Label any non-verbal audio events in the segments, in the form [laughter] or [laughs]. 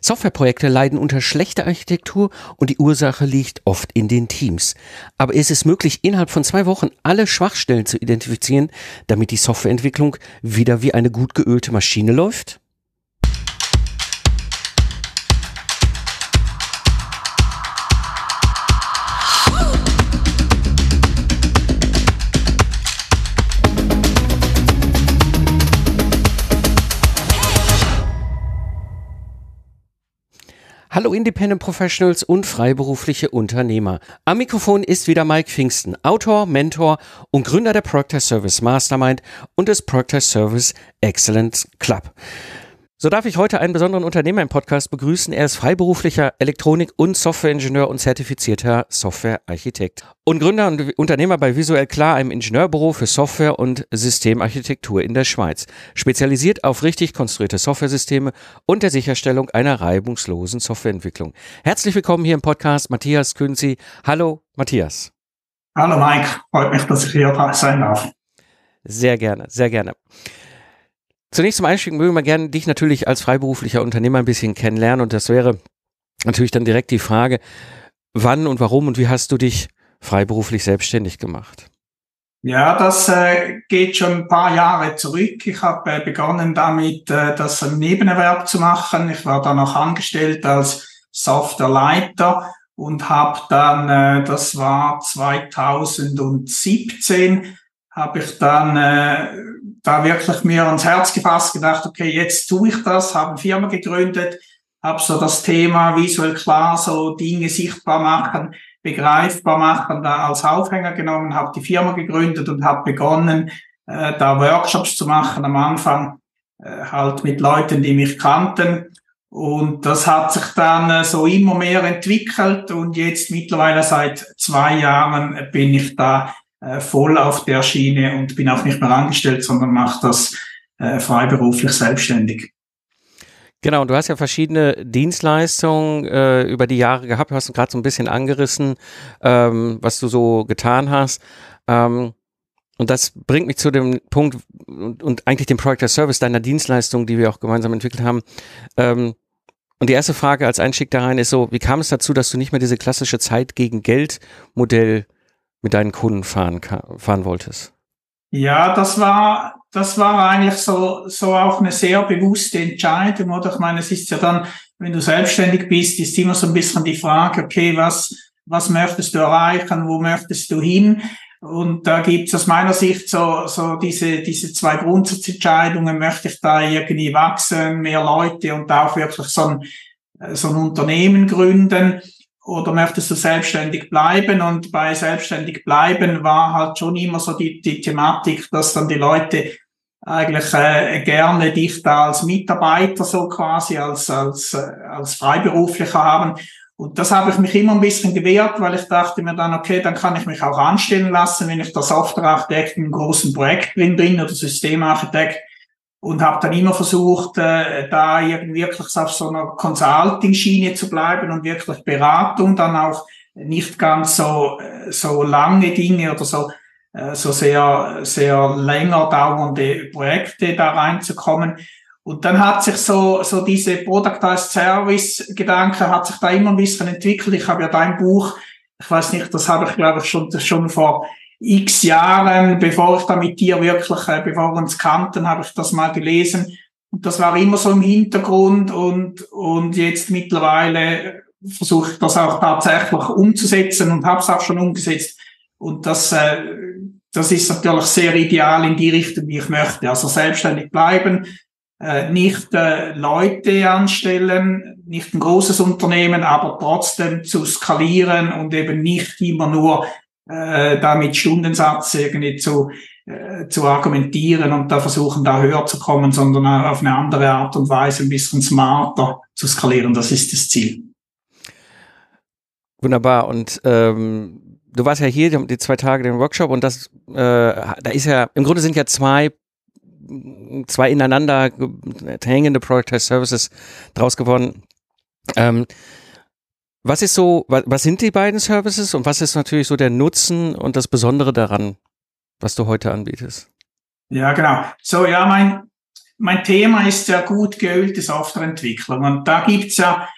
Softwareprojekte leiden unter schlechter Architektur und die Ursache liegt oft in den Teams. Aber ist es möglich, innerhalb von zwei Wochen alle Schwachstellen zu identifizieren, damit die Softwareentwicklung wieder wie eine gut geölte Maschine läuft? Hallo Independent Professionals und freiberufliche Unternehmer. Am Mikrofon ist wieder Mike Pfingsten, Autor, Mentor und Gründer der Proctor Service Mastermind und des Proctor Service Excellence Club. So darf ich heute einen besonderen Unternehmer im Podcast begrüßen. Er ist freiberuflicher Elektronik- und Softwareingenieur und zertifizierter Softwarearchitekt. Und Gründer und Unternehmer bei Visuell Klar, einem Ingenieurbüro für Software- und Systemarchitektur in der Schweiz. Spezialisiert auf richtig konstruierte Softwaresysteme und der Sicherstellung einer reibungslosen Softwareentwicklung. Herzlich willkommen hier im Podcast, Matthias Künzi. Hallo, Matthias. Hallo, Mike. Freut mich, dass ich hier sein darf. Sehr gerne, sehr gerne. Zunächst zum Einstieg mögen wir gerne dich natürlich als freiberuflicher Unternehmer ein bisschen kennenlernen und das wäre natürlich dann direkt die Frage, wann und warum und wie hast du dich freiberuflich selbstständig gemacht? Ja, das äh, geht schon ein paar Jahre zurück. Ich habe äh, begonnen damit, äh, das im Nebenerwerb zu machen. Ich war dann noch angestellt als Softwareleiter und habe dann, äh, das war 2017, habe ich dann äh, da wirklich mir ans Herz gefasst, gedacht, okay, jetzt tue ich das, habe eine Firma gegründet, habe so das Thema visuell klar, so Dinge sichtbar machen, begreifbar machen, da als Aufhänger genommen, habe die Firma gegründet und habe begonnen, äh, da Workshops zu machen am Anfang, äh, halt mit Leuten, die mich kannten. Und das hat sich dann äh, so immer mehr entwickelt und jetzt mittlerweile seit zwei Jahren bin ich da äh, voll auf der Schiene und bin auch nicht mehr angestellt, sondern mache das äh, freiberuflich selbstständig. Genau, du hast ja verschiedene Dienstleistungen äh, über die Jahre gehabt. Du hast gerade so ein bisschen angerissen, ähm, was du so getan hast. Ähm, und das bringt mich zu dem Punkt und, und eigentlich dem Project as Service deiner Dienstleistung, die wir auch gemeinsam entwickelt haben. Ähm, und die erste Frage als Einstieg da rein ist so, wie kam es dazu, dass du nicht mehr diese klassische Zeit gegen Geld Modell mit deinen Kunden fahren, fahren wolltest? Ja, das war, das war eigentlich so, so auch eine sehr bewusste Entscheidung, oder? Ich meine, es ist ja dann, wenn du selbstständig bist, ist immer so ein bisschen die Frage, okay, was, was möchtest du erreichen, wo möchtest du hin? Und da gibt es aus meiner Sicht so, so diese, diese zwei Grundsatzentscheidungen, möchte ich da irgendwie wachsen, mehr Leute und auch wirklich so ein, so ein Unternehmen gründen oder möchtest du selbstständig bleiben? Und bei selbstständig bleiben war halt schon immer so die, die Thematik, dass dann die Leute eigentlich äh, gerne dich da als Mitarbeiter so quasi als als äh, als Freiberuflicher haben. Und das habe ich mich immer ein bisschen gewehrt, weil ich dachte mir dann, okay, dann kann ich mich auch anstellen lassen, wenn ich der Softwarearchitekt einem großen Projekt drin bin oder Systemarchitekt und habe dann immer versucht, äh, da irgendwie wirklich auf so einer Consulting-Schiene zu bleiben und wirklich Beratung, dann auch nicht ganz so äh, so lange Dinge oder so äh, so sehr sehr länger dauernde Projekte da reinzukommen. Und dann hat sich so so diese Product as Service Gedanke hat sich da immer ein bisschen entwickelt. Ich habe ja dein Buch, ich weiß nicht, das habe ich glaube ich schon schon vor x Jahren, bevor ich da mit dir wirklich, äh, bevor wir uns kannten, habe ich das mal gelesen. Und das war immer so im Hintergrund und, und jetzt mittlerweile versuche ich das auch tatsächlich umzusetzen und habe es auch schon umgesetzt. Und das, äh, das ist natürlich sehr ideal in die Richtung, wie ich möchte. Also selbstständig bleiben, äh, nicht äh, Leute anstellen, nicht ein großes Unternehmen, aber trotzdem zu skalieren und eben nicht immer nur äh, da mit Stundensatz irgendwie zu, äh, zu argumentieren und da versuchen, da höher zu kommen, sondern auf eine andere Art und Weise ein bisschen smarter zu skalieren. Das ist das Ziel. Wunderbar. Und ähm, du warst ja hier die zwei Tage den Workshop und das, äh, da ist ja, im Grunde sind ja zwei zwei ineinander hängende Product Services draus geworden. Ähm, was ist so, was, sind die beiden Services und was ist natürlich so der Nutzen und das Besondere daran, was du heute anbietest? Ja, genau. So, ja, mein, mein Thema ist ja gut geölte Softwareentwicklung. Und da gibt's ja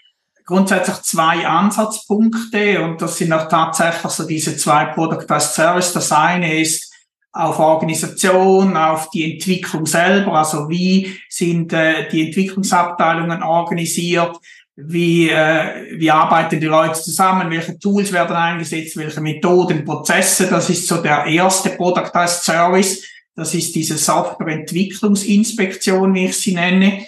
grundsätzlich zwei Ansatzpunkte und das sind auch tatsächlich so diese zwei Product as Service. Das eine ist auf Organisation, auf die Entwicklung selber, also wie sind äh, die Entwicklungsabteilungen organisiert, wie, äh, wie arbeiten die Leute zusammen, welche Tools werden eingesetzt, welche Methoden, Prozesse, das ist so der erste Product as Service, das ist diese Softwareentwicklungsinspektion, wie ich sie nenne.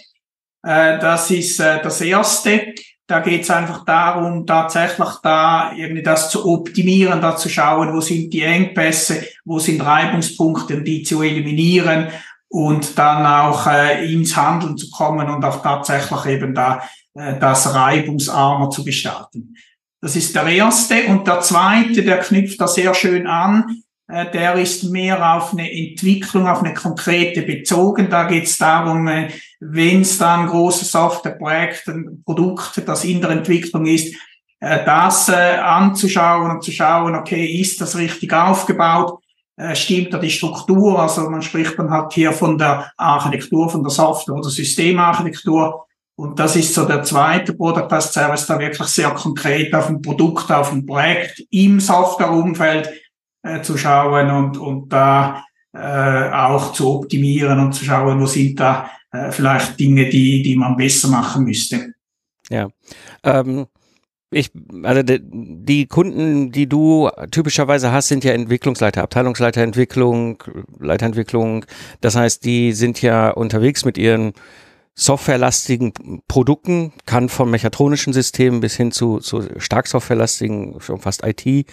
Äh, das ist äh, das erste. Da geht es einfach darum, tatsächlich da irgendwie das zu optimieren, da zu schauen, wo sind die Engpässe, wo sind Reibungspunkte, um die zu eliminieren und dann auch äh, ins Handeln zu kommen und auch tatsächlich eben da das reibungsarmer zu gestalten. Das ist der erste. Und der zweite, der knüpft da sehr schön an, äh, der ist mehr auf eine Entwicklung, auf eine konkrete bezogen. Da geht es darum, äh, wenn es dann große Softwareprojekt, ein Produkt, das in der Entwicklung ist, äh, das anzuschauen und zu schauen, okay, ist das richtig aufgebaut? Stimmt da die Struktur? Also man spricht dann halt hier von der Architektur, von der Software- oder Systemarchitektur. Und das ist so der zweite Product Service, da wirklich sehr konkret auf ein Produkt, auf ein Projekt im Softwareumfeld äh, zu schauen und, und da äh, auch zu optimieren und zu schauen, wo sind da äh, vielleicht Dinge, die, die man besser machen müsste. Ja. Ähm ich, also die, die Kunden, die du typischerweise hast, sind ja Entwicklungsleiter, Abteilungsleiterentwicklung, Leiterentwicklung. Das heißt, die sind ja unterwegs mit ihren softwarelastigen Produkten, kann von mechatronischen Systemen bis hin zu, zu stark softwarelastigen, schon fast IT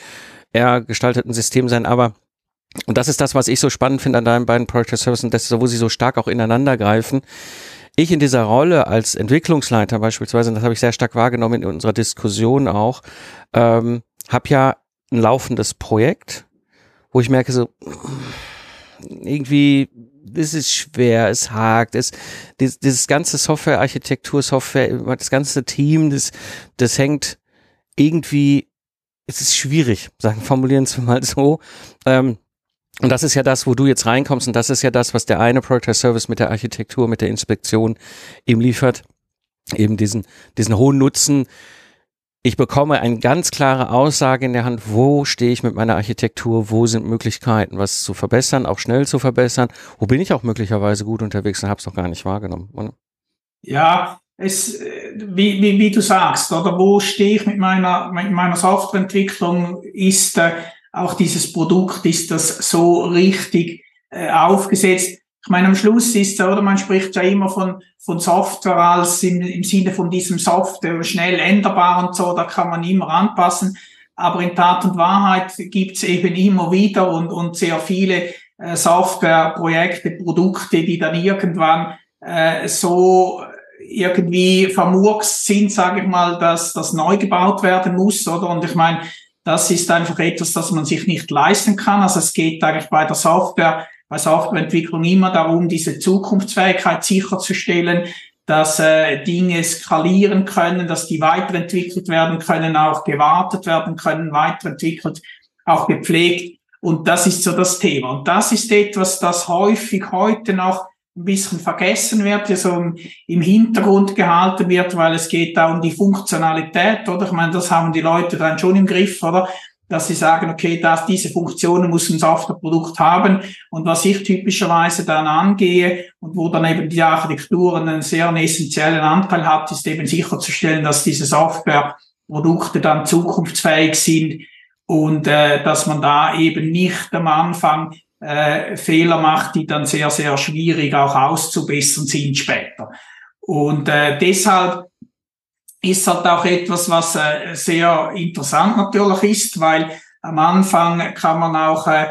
eher gestalteten System sein, aber und das ist das, was ich so spannend finde an deinen beiden Project Services, dass wo sie so stark auch ineinander greifen. Ich in dieser Rolle als Entwicklungsleiter beispielsweise, und das habe ich sehr stark wahrgenommen in unserer Diskussion auch, ähm, habe ja ein laufendes Projekt, wo ich merke so, irgendwie, das ist schwer, es hakt, es, dieses, dieses ganze Software-Architektur, Software, das ganze Team, das, das hängt irgendwie es ist schwierig, sagen, [laughs] formulieren es mal so. Ähm, und das ist ja das, wo du jetzt reinkommst und das ist ja das, was der eine Project Service mit der Architektur, mit der Inspektion ihm liefert. Eben diesen, diesen hohen Nutzen. Ich bekomme eine ganz klare Aussage in der Hand, wo stehe ich mit meiner Architektur, wo sind Möglichkeiten, was zu verbessern, auch schnell zu verbessern, wo bin ich auch möglicherweise gut unterwegs und habe es noch gar nicht wahrgenommen. Oder? Ja, es, wie, wie, wie du sagst, oder wo stehe ich mit meiner, mit meiner Softwareentwicklung, ist äh, auch dieses Produkt, ist das so richtig äh, aufgesetzt? Ich meine, am Schluss ist, oder man spricht ja immer von, von Software als im, im Sinne von diesem Software schnell änderbar und so, da kann man immer anpassen. Aber in Tat und Wahrheit gibt's eben immer wieder und, und sehr viele äh, Softwareprojekte, Produkte, die dann irgendwann äh, so irgendwie vermurkst sind, sage ich mal, dass das neu gebaut werden muss, oder? Und ich meine, das ist einfach etwas, das man sich nicht leisten kann. Also es geht eigentlich bei der Software, bei Softwareentwicklung immer darum, diese Zukunftsfähigkeit sicherzustellen, dass äh, Dinge skalieren können, dass die weiterentwickelt werden können, auch gewartet werden können, weiterentwickelt, auch gepflegt. Und das ist so das Thema. Und das ist etwas, das häufig heute noch ein bisschen vergessen wird, so im Hintergrund gehalten wird, weil es geht da um die Funktionalität, oder? Ich meine, das haben die Leute dann schon im Griff, oder? Dass sie sagen, okay, dass diese Funktionen muss ein Softwareprodukt haben. Und was ich typischerweise dann angehe und wo dann eben die Architektur einen sehr essentiellen Anteil hat, ist eben sicherzustellen, dass diese Softwareprodukte dann zukunftsfähig sind und äh, dass man da eben nicht am Anfang äh, Fehler macht, die dann sehr, sehr schwierig auch auszubessern sind später. Und äh, deshalb ist halt auch etwas, was äh, sehr interessant natürlich ist, weil am Anfang kann man auch äh,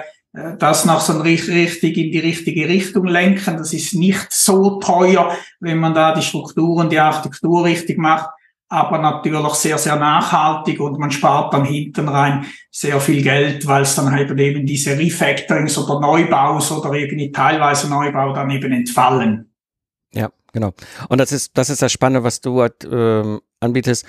das noch so richtig in die richtige Richtung lenken. Das ist nicht so teuer, wenn man da die Strukturen, die Architektur richtig macht aber natürlich sehr, sehr nachhaltig und man spart dann hinten rein sehr viel Geld, weil es dann halt eben diese Refactorings oder Neubaus oder irgendwie teilweise Neubau dann eben entfallen. Ja, genau. Und das ist, das ist das Spannende, was du ähm, anbietest.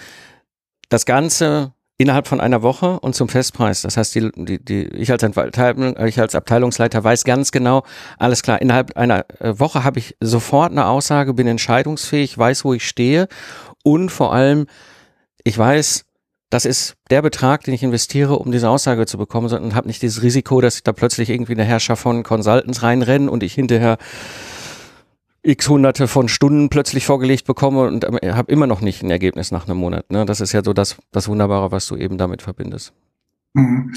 Das Ganze innerhalb von einer Woche und zum Festpreis. Das heißt, die, die, die, ich, als ich als Abteilungsleiter weiß ganz genau, alles klar, innerhalb einer äh, Woche habe ich sofort eine Aussage, bin entscheidungsfähig, weiß, wo ich stehe und vor allem, ich weiß, das ist der Betrag, den ich investiere, um diese Aussage zu bekommen, sondern habe nicht dieses Risiko, dass ich da plötzlich irgendwie eine Herrschaft von Consultants reinrenne und ich hinterher x hunderte von Stunden plötzlich vorgelegt bekomme und äh, habe immer noch nicht ein Ergebnis nach einem Monat. Ne? Das ist ja so das, das Wunderbare, was du eben damit verbindest. Mhm.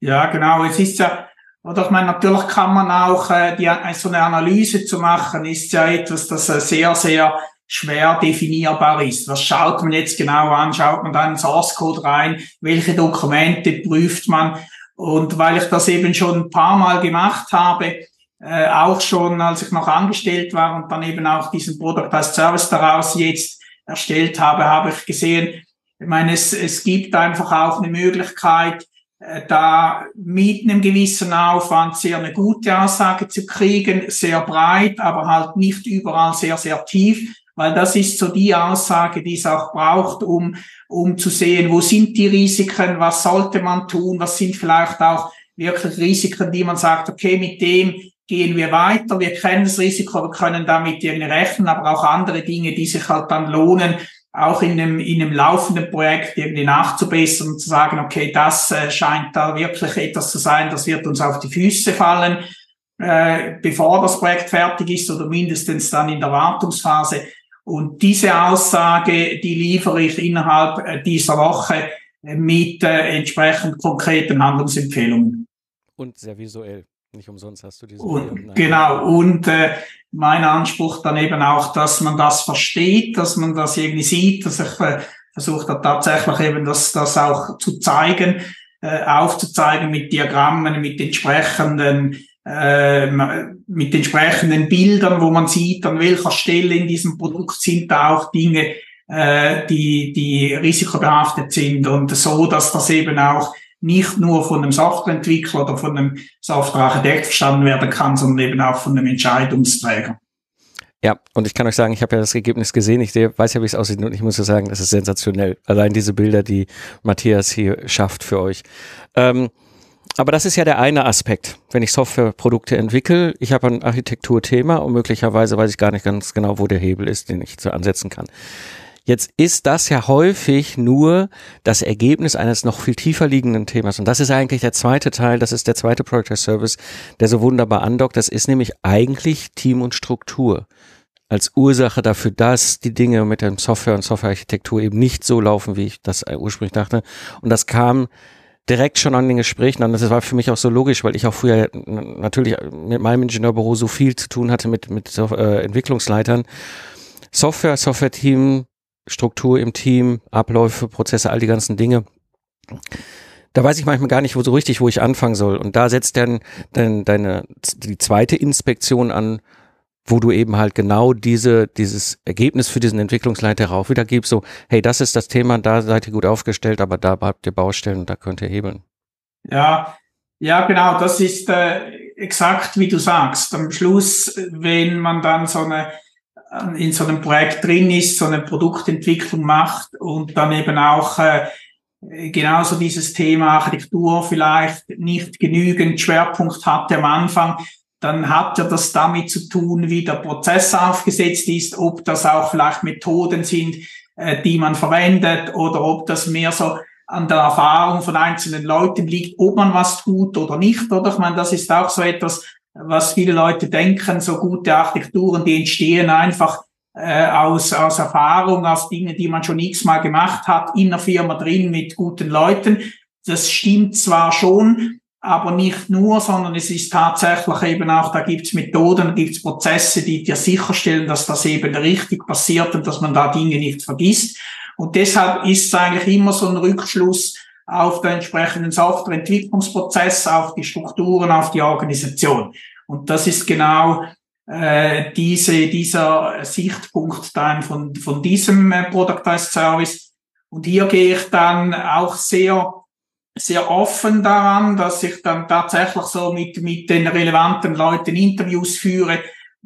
Ja, genau. Es ist ja, oder ich meine, natürlich kann man auch äh, die, so eine Analyse zu machen, ist ja etwas, das äh, sehr, sehr schwer definierbar ist. Was schaut man jetzt genau an? Schaut man da in Source Code rein? Welche Dokumente prüft man? Und weil ich das eben schon ein paar Mal gemacht habe, äh, auch schon als ich noch angestellt war und dann eben auch diesen Product as Service daraus jetzt erstellt habe, habe ich gesehen, ich meine, es, es gibt einfach auch eine Möglichkeit, äh, da mit einem gewissen Aufwand sehr eine gute Aussage zu kriegen, sehr breit, aber halt nicht überall sehr, sehr tief, weil das ist so die Aussage, die es auch braucht, um, um zu sehen, wo sind die Risiken, was sollte man tun, was sind vielleicht auch wirklich Risiken, die man sagt, okay, mit dem gehen wir weiter, wir kennen das Risiko, wir können damit irgendwie rechnen, aber auch andere Dinge, die sich halt dann lohnen, auch in einem, in einem laufenden Projekt irgendwie nachzubessern und zu sagen, okay, das äh, scheint da wirklich etwas zu sein, das wird uns auf die Füße fallen, äh, bevor das Projekt fertig ist oder mindestens dann in der Wartungsphase. Und diese Aussage, die liefere ich innerhalb äh, dieser Woche mit äh, entsprechend konkreten Handlungsempfehlungen. Und sehr visuell. Nicht umsonst hast du diese. Und, genau. Und äh, mein Anspruch dann eben auch, dass man das versteht, dass man das irgendwie sieht, dass ich äh, versuche da tatsächlich eben das, das auch zu zeigen, äh, aufzuzeigen mit Diagrammen, mit entsprechenden äh, mit entsprechenden Bildern, wo man sieht, an welcher Stelle in diesem Produkt sind da auch Dinge, äh, die, die risikobehaftet sind und so, dass das eben auch nicht nur von einem Softwareentwickler oder von einem Softwarearchitekt verstanden werden kann, sondern eben auch von einem Entscheidungsträger. Ja, und ich kann euch sagen, ich habe ja das Ergebnis gesehen, ich weiß ja, wie es aussieht und ich muss sagen, das ist sensationell. Allein diese Bilder, die Matthias hier schafft für euch. Ähm, aber das ist ja der eine Aspekt, wenn ich Softwareprodukte entwickle. Ich habe ein Architekturthema und möglicherweise weiß ich gar nicht ganz genau, wo der Hebel ist, den ich ansetzen kann. Jetzt ist das ja häufig nur das Ergebnis eines noch viel tiefer liegenden Themas. Und das ist eigentlich der zweite Teil, das ist der zweite Project Service, der so wunderbar andockt. Das ist nämlich eigentlich Team und Struktur als Ursache dafür, dass die Dinge mit dem Software und Softwarearchitektur eben nicht so laufen, wie ich das ursprünglich dachte. Und das kam direkt schon an den Gesprächen an. Das war für mich auch so logisch, weil ich auch früher natürlich mit meinem Ingenieurbüro so viel zu tun hatte mit, mit äh, Entwicklungsleitern. Software, Software-Team, Struktur im Team, Abläufe, Prozesse, all die ganzen Dinge. Da weiß ich manchmal gar nicht, wo so richtig, wo ich anfangen soll. Und da setzt dann, dann deine, die zweite Inspektion an, wo du eben halt genau diese, dieses Ergebnis für diesen Entwicklungsleiter rauf wieder gibst, so, hey, das ist das Thema, da seid ihr gut aufgestellt, aber da habt ihr Baustellen und da könnt ihr hebeln. Ja, ja, genau, das ist äh, exakt wie du sagst. Am Schluss, wenn man dann so eine in so einem Projekt drin ist, so eine Produktentwicklung macht und dann eben auch äh, genauso dieses Thema Architektur vielleicht nicht genügend Schwerpunkt hatte am Anfang, dann hat ja das damit zu tun, wie der Prozess aufgesetzt ist, ob das auch vielleicht Methoden sind, äh, die man verwendet oder ob das mehr so an der Erfahrung von einzelnen Leuten liegt, ob man was tut oder nicht, oder? Ich meine, das ist auch so etwas, was viele Leute denken, so gute Architekturen, die entstehen einfach äh, aus, aus Erfahrung, aus Dingen, die man schon x-mal gemacht hat, in der Firma drin mit guten Leuten. Das stimmt zwar schon, aber nicht nur, sondern es ist tatsächlich eben auch, da gibt's Methoden, gibt's Prozesse, die dir sicherstellen, dass das eben richtig passiert und dass man da Dinge nicht vergisst. Und deshalb ist es eigentlich immer so ein Rückschluss auf den entsprechenden Softwareentwicklungsprozess, auf die Strukturen, auf die Organisation. Und das ist genau äh, diese, dieser Sichtpunkt dann von, von diesem äh, Product as Service. Und hier gehe ich dann auch sehr, sehr offen daran, dass ich dann tatsächlich so mit, mit den relevanten Leuten Interviews führe,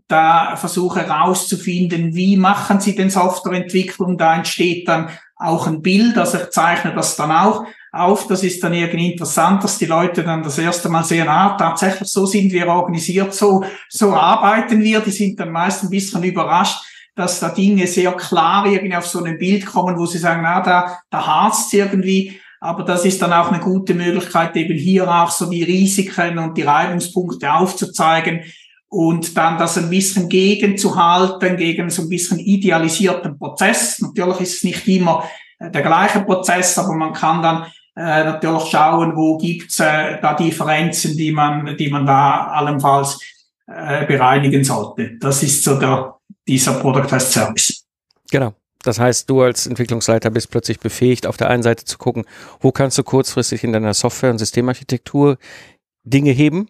da versuche herauszufinden, wie machen sie denn Softwareentwicklung, da entsteht dann auch ein Bild, also ich zeichne das dann auch auf. Das ist dann irgendwie interessant, dass die Leute dann das erste Mal sehen, ah, tatsächlich so sind wir organisiert, so, so arbeiten wir. Die sind dann meist ein bisschen überrascht, dass da Dinge sehr klar irgendwie auf so ein Bild kommen, wo sie sagen, na, da, da harzt irgendwie. Aber das ist dann auch eine gute Möglichkeit, eben hier auch so die Risiken und die Reibungspunkte aufzuzeigen und dann das ein bisschen gegenzuhalten, gegen so ein bisschen idealisierten Prozess. Natürlich ist es nicht immer äh, der gleiche Prozess, aber man kann dann äh, natürlich schauen, wo gibt's äh, da Differenzen, die man, die man da allenfalls äh, bereinigen sollte. Das ist so der, dieser Product as Service. Genau. Das heißt, du als Entwicklungsleiter bist plötzlich befähigt, auf der einen Seite zu gucken, wo kannst du kurzfristig in deiner Software- und Systemarchitektur Dinge heben,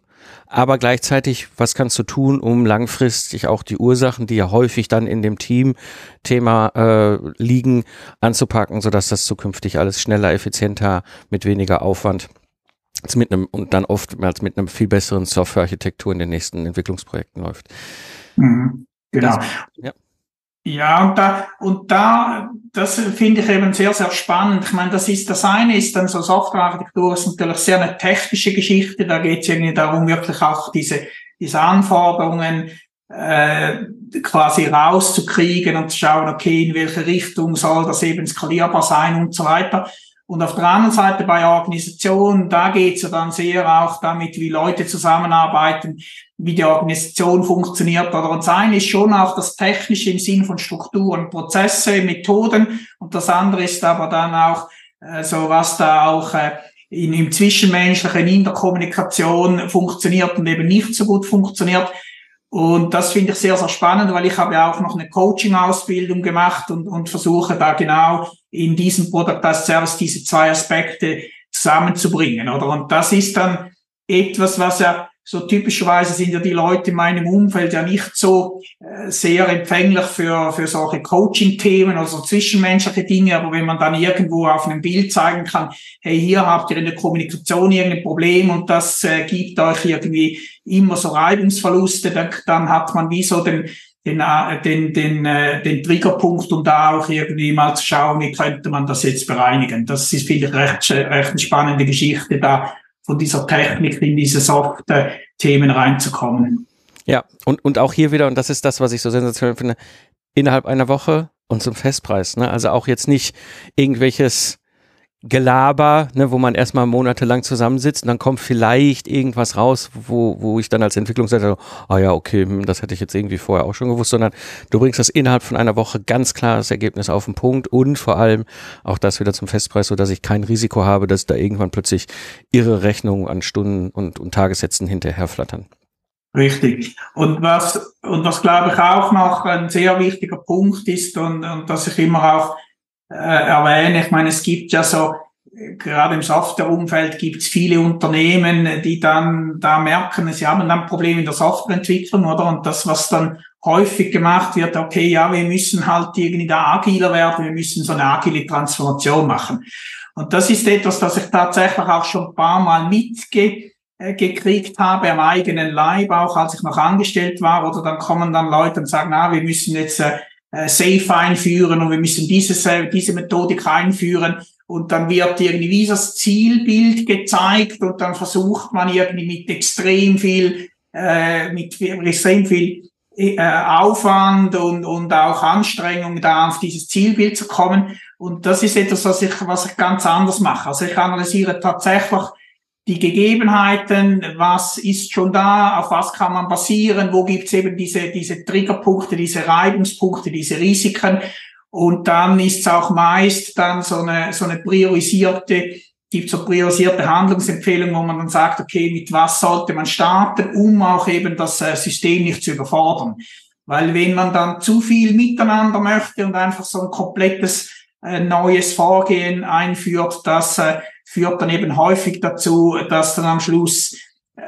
aber gleichzeitig, was kannst du tun, um langfristig auch die Ursachen, die ja häufig dann in dem Team-Thema äh, liegen, anzupacken, sodass das zukünftig alles schneller, effizienter, mit weniger Aufwand mit einem und dann oftmals mit einem viel besseren Softwarearchitektur in den nächsten Entwicklungsprojekten läuft. Mhm, genau. Das, ja. Ja, und da, und da, das finde ich eben sehr, sehr spannend. Ich meine, das ist, das eine ist dann so Softwarearchitektur ist natürlich sehr eine technische Geschichte. Da geht es irgendwie darum, wirklich auch diese, diese Anforderungen äh, quasi rauszukriegen und zu schauen, okay, in welche Richtung soll das eben skalierbar sein und so weiter. Und auf der anderen Seite bei Organisationen, da geht's ja dann sehr auch damit, wie Leute zusammenarbeiten, wie die Organisation funktioniert. Oder und das eine ist schon auch das Technische im Sinn von Strukturen, Prozesse, Methoden. Und das andere ist aber dann auch äh, so, was da auch äh, in, im Zwischenmenschlichen, in der Kommunikation funktioniert und eben nicht so gut funktioniert. Und das finde ich sehr, sehr spannend, weil ich habe ja auch noch eine Coaching-Ausbildung gemacht und, und versuche da genau in diesem Product as Service diese zwei Aspekte zusammenzubringen, oder? Und das ist dann etwas, was ja so typischerweise sind ja die Leute in meinem Umfeld ja nicht so äh, sehr empfänglich für, für solche Coaching-Themen oder so zwischenmenschliche Dinge, aber wenn man dann irgendwo auf einem Bild zeigen kann, hey, hier habt ihr in der Kommunikation irgendein Problem und das äh, gibt euch irgendwie immer so Reibungsverluste, dann, dann hat man wie so den, den, äh, den, den, äh, den Triggerpunkt, um da auch irgendwie mal zu schauen, wie könnte man das jetzt bereinigen. Das ist, finde ich, recht, recht eine spannende Geschichte, da von dieser Technik in diese softe Themen reinzukommen. Ja, und, und auch hier wieder, und das ist das, was ich so sensationell finde, innerhalb einer Woche und zum Festpreis. Ne? Also auch jetzt nicht irgendwelches Gelaber, ne, wo man erstmal monatelang zusammensitzt und dann kommt vielleicht irgendwas raus, wo, wo ich dann als Entwicklungsleiter, ah ja, okay, hm, das hätte ich jetzt irgendwie vorher auch schon gewusst, sondern du bringst das innerhalb von einer Woche ganz klares Ergebnis auf den Punkt und vor allem auch das wieder zum Festpreis, so dass ich kein Risiko habe, dass da irgendwann plötzlich ihre Rechnungen an Stunden und, und Tagessätzen hinterherflattern. Richtig. Und was, und was glaube ich auch noch ein sehr wichtiger Punkt ist und, und dass ich immer auch äh, erwähne. Ich meine, es gibt ja so, gerade im Softwareumfeld gibt es viele Unternehmen, die dann da merken, sie haben dann Probleme in der Softwareentwicklung, oder? Und das, was dann häufig gemacht wird, okay, ja, wir müssen halt irgendwie da agiler werden, wir müssen so eine agile Transformation machen. Und das ist etwas, das ich tatsächlich auch schon ein paar Mal mitgekriegt habe am eigenen Leib, auch als ich noch angestellt war, oder dann kommen dann Leute und sagen, na, wir müssen jetzt äh, äh, Safe einführen und wir müssen dieses, diese Methodik einführen und dann wird irgendwie das Zielbild gezeigt und dann versucht man irgendwie mit extrem viel, äh, mit extrem viel äh, Aufwand und, und auch Anstrengung da auf dieses Zielbild zu kommen. Und das ist etwas, was ich, was ich ganz anders mache. Also ich analysiere tatsächlich die Gegebenheiten, was ist schon da, auf was kann man basieren, wo gibt's eben diese, diese Triggerpunkte, diese Reibungspunkte, diese Risiken. Und dann ist es auch meist dann so eine, so eine priorisierte, gibt so priorisierte Handlungsempfehlungen, wo man dann sagt, okay, mit was sollte man starten, um auch eben das äh, System nicht zu überfordern. Weil wenn man dann zu viel miteinander möchte und einfach so ein komplettes äh, neues Vorgehen einführt, das äh, führt dann eben häufig dazu, dass dann am Schluss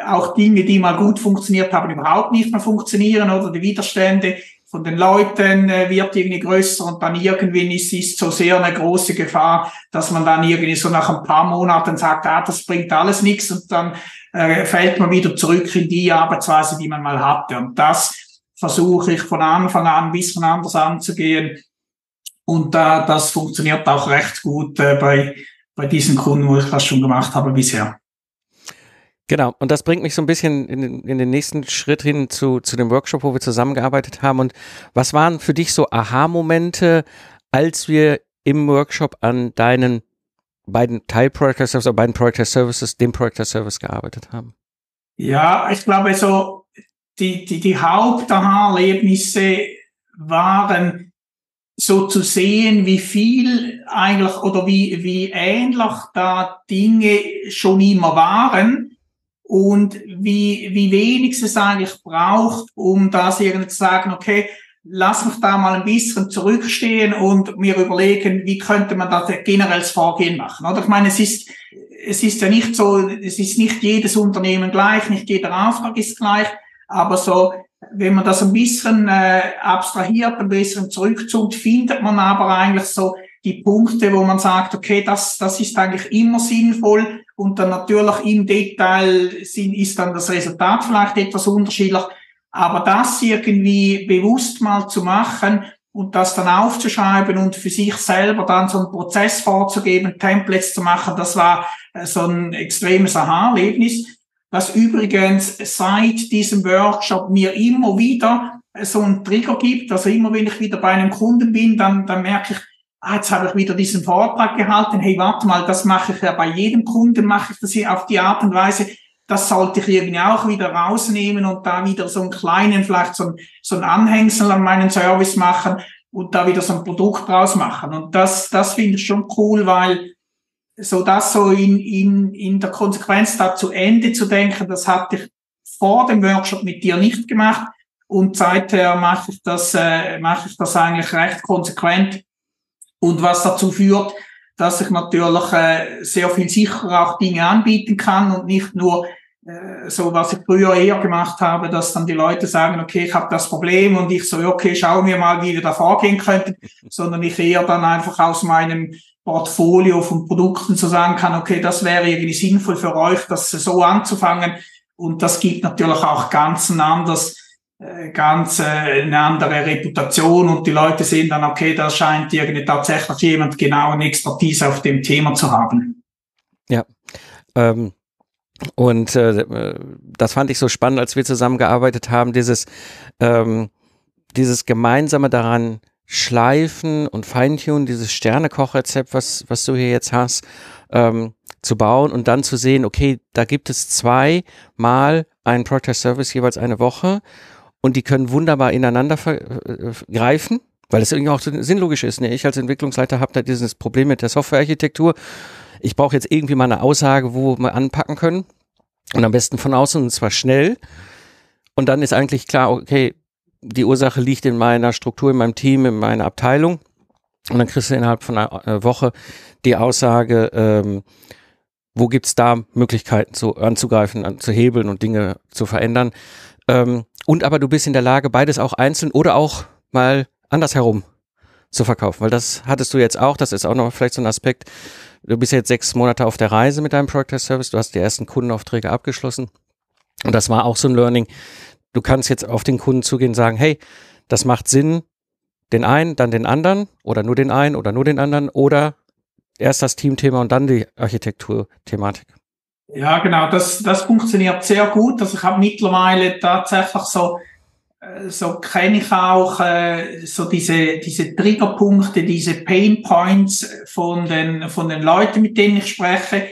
auch Dinge, die mal gut funktioniert haben, überhaupt nicht mehr funktionieren oder die Widerstände von den Leuten äh, wird irgendwie größer und dann irgendwie ist, ist so sehr eine große Gefahr, dass man dann irgendwie so nach ein paar Monaten sagt, ah, das bringt alles nichts und dann äh, fällt man wieder zurück in die Arbeitsweise, die man mal hatte. Und das versuche ich von Anfang an ein bisschen anders anzugehen Und äh, das funktioniert auch recht gut äh, bei, bei diesen Kunden, wo ich das schon gemacht habe bisher. Genau, und das bringt mich so ein bisschen in, den, in den nächsten Schritt hin zu, zu dem Workshop, wo wir zusammengearbeitet haben. Und was waren für dich so Aha-Momente, als wir im Workshop an deinen beiden Teil-Project Services oder beiden Project Services, dem Project Service gearbeitet haben? Ja, ich glaube so, die, die, die Haupt-Aha-Erlebnisse waren so zu sehen, wie viel eigentlich oder wie, wie ähnlich da Dinge schon immer waren und wie, wie wenig es eigentlich braucht, um das irgendwie zu sagen, okay, lass mich da mal ein bisschen zurückstehen und mir überlegen, wie könnte man das generell als Vorgehen machen. Oder ich meine, es ist, es ist ja nicht so, es ist nicht jedes Unternehmen gleich, nicht jeder Auftrag ist gleich, aber so, wenn man das ein bisschen äh, abstrahiert, ein bisschen zurückzoomt, findet man aber eigentlich so die Punkte, wo man sagt, okay, das, das ist eigentlich immer sinnvoll und dann natürlich im Detail sind, ist dann das Resultat vielleicht etwas unterschiedlich. Aber das irgendwie bewusst mal zu machen und das dann aufzuschreiben und für sich selber dann so einen Prozess vorzugeben, Templates zu machen, das war äh, so ein extremes Aha-Erlebnis. Was übrigens seit diesem Workshop mir immer wieder äh, so einen Trigger gibt. Also immer wenn ich wieder bei einem Kunden bin, dann, dann merke ich, ah, jetzt habe ich wieder diesen Vortrag gehalten, hey, warte mal, das mache ich ja bei jedem Kunden, mache ich das hier auf die Art und Weise, das sollte ich irgendwie auch wieder rausnehmen und da wieder so einen kleinen, vielleicht so, ein, so ein Anhängsel an meinen Service machen und da wieder so ein Produkt draus machen. Und das, das finde ich schon cool, weil so das so in, in, in der Konsequenz da zu Ende zu denken, das hatte ich vor dem Workshop mit dir nicht gemacht. Und seither mache ich das, äh, mache ich das eigentlich recht konsequent und was dazu führt, dass ich natürlich äh, sehr viel sicherer auch Dinge anbieten kann und nicht nur so, was ich früher eher gemacht habe, dass dann die Leute sagen, okay, ich habe das Problem und ich so, okay, schau mir mal, wie wir da vorgehen könnten, [laughs] sondern ich eher dann einfach aus meinem Portfolio von Produkten zu sagen kann, okay, das wäre irgendwie sinnvoll für euch, das so anzufangen. Und das gibt natürlich auch ganz ein anderes äh, ganz äh, eine andere Reputation und die Leute sehen dann, okay, da scheint irgendwie tatsächlich jemand genau eine Expertise auf dem Thema zu haben. Ja. Ähm, und äh, das fand ich so spannend, als wir zusammengearbeitet haben, dieses, ähm, dieses gemeinsame daran schleifen und feintunen, dieses Sternekochrezept, was, was du hier jetzt hast, ähm, zu bauen und dann zu sehen, okay, da gibt es zweimal einen Product Service jeweils eine Woche und die können wunderbar ineinander äh, greifen, weil es irgendwie auch sinnlogisch ist. Ne? Ich als Entwicklungsleiter habe da dieses Problem mit der Softwarearchitektur. Ich brauche jetzt irgendwie mal eine Aussage, wo wir anpacken können und am besten von außen und zwar schnell. Und dann ist eigentlich klar, okay, die Ursache liegt in meiner Struktur, in meinem Team, in meiner Abteilung. Und dann kriegst du innerhalb von einer äh, Woche die Aussage, ähm, wo gibt's da Möglichkeiten zu, anzugreifen, an, zu hebeln und Dinge zu verändern. Ähm, und aber du bist in der Lage, beides auch einzeln oder auch mal andersherum zu verkaufen, weil das hattest du jetzt auch, das ist auch noch vielleicht so ein Aspekt. Du bist jetzt sechs Monate auf der Reise mit deinem Product Service, du hast die ersten Kundenaufträge abgeschlossen und das war auch so ein Learning. Du kannst jetzt auf den Kunden zugehen und sagen, hey, das macht Sinn, den einen, dann den anderen oder nur den einen oder nur den anderen oder erst das Teamthema und dann die Architekturthematik. Ja, genau, das, das funktioniert sehr gut. Also ich habe mittlerweile tatsächlich so, so kenne ich auch äh, so diese, diese Triggerpunkte, diese Pain Points von den, von den Leuten, mit denen ich spreche.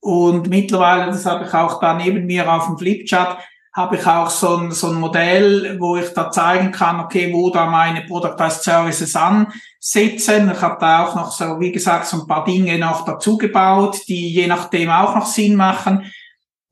Und mittlerweile, das habe ich auch da neben mir auf dem Flipchart, habe ich auch so ein, so ein Modell, wo ich da zeigen kann, okay, wo da meine Product Services ansetzen. Ich habe da auch noch so, wie gesagt, so ein paar Dinge noch dazu gebaut, die je nachdem auch noch Sinn machen.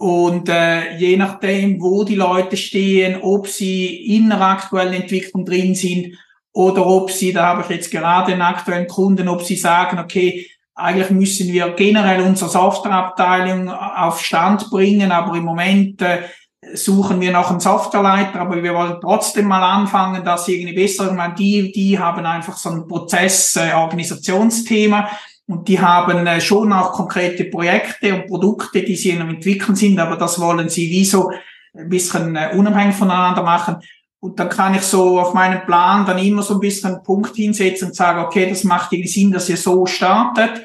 Und äh, je nachdem, wo die Leute stehen, ob sie in der aktuellen Entwicklung drin sind oder ob sie, da habe ich jetzt gerade einen aktuellen Kunden, ob sie sagen, okay, eigentlich müssen wir generell unsere Softwareabteilung auf Stand bringen, aber im Moment äh, suchen wir noch einen Softwareleiter, aber wir wollen trotzdem mal anfangen, das irgendwie besser. Ich meine, die, die haben einfach so ein Prozess-Organisationsthema äh, und die haben äh, schon auch konkrete Projekte und Produkte, die sie Entwickeln sind, aber das wollen sie wie so ein bisschen äh, unabhängig voneinander machen. Und dann kann ich so auf meinen Plan dann immer so ein bisschen einen Punkt hinsetzen und sagen, okay, das macht irgendwie Sinn, dass ihr so startet.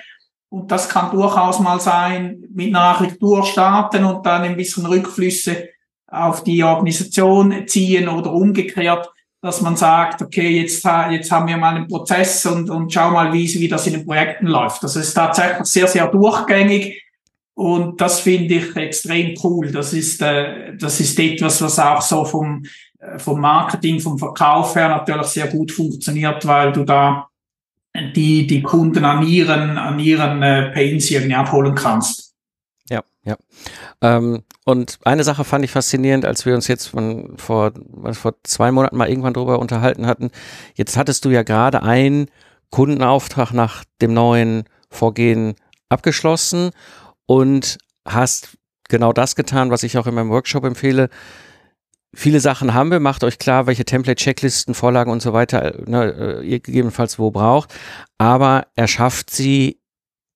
Und das kann durchaus mal sein, mit einer starten und dann ein bisschen Rückflüsse auf die Organisation ziehen oder umgekehrt, dass man sagt, okay, jetzt, jetzt haben wir mal einen Prozess und, und schau mal, wie, wie das in den Projekten läuft. Das ist tatsächlich sehr, sehr durchgängig. Und das finde ich extrem cool. Das ist, äh, das ist etwas, was auch so vom, äh, vom Marketing, vom Verkauf her natürlich sehr gut funktioniert, weil du da die, die Kunden an ihren, an ihren äh, Pains irgendwie abholen kannst. Ja, ja. Ähm, und eine Sache fand ich faszinierend, als wir uns jetzt von, vor, vor zwei Monaten mal irgendwann drüber unterhalten hatten. Jetzt hattest du ja gerade einen Kundenauftrag nach dem neuen Vorgehen abgeschlossen und hast genau das getan, was ich auch in meinem Workshop empfehle, viele Sachen haben wir, macht euch klar, welche Template, Checklisten, Vorlagen und so weiter ne, äh, ihr gegebenenfalls wo braucht, aber er schafft sie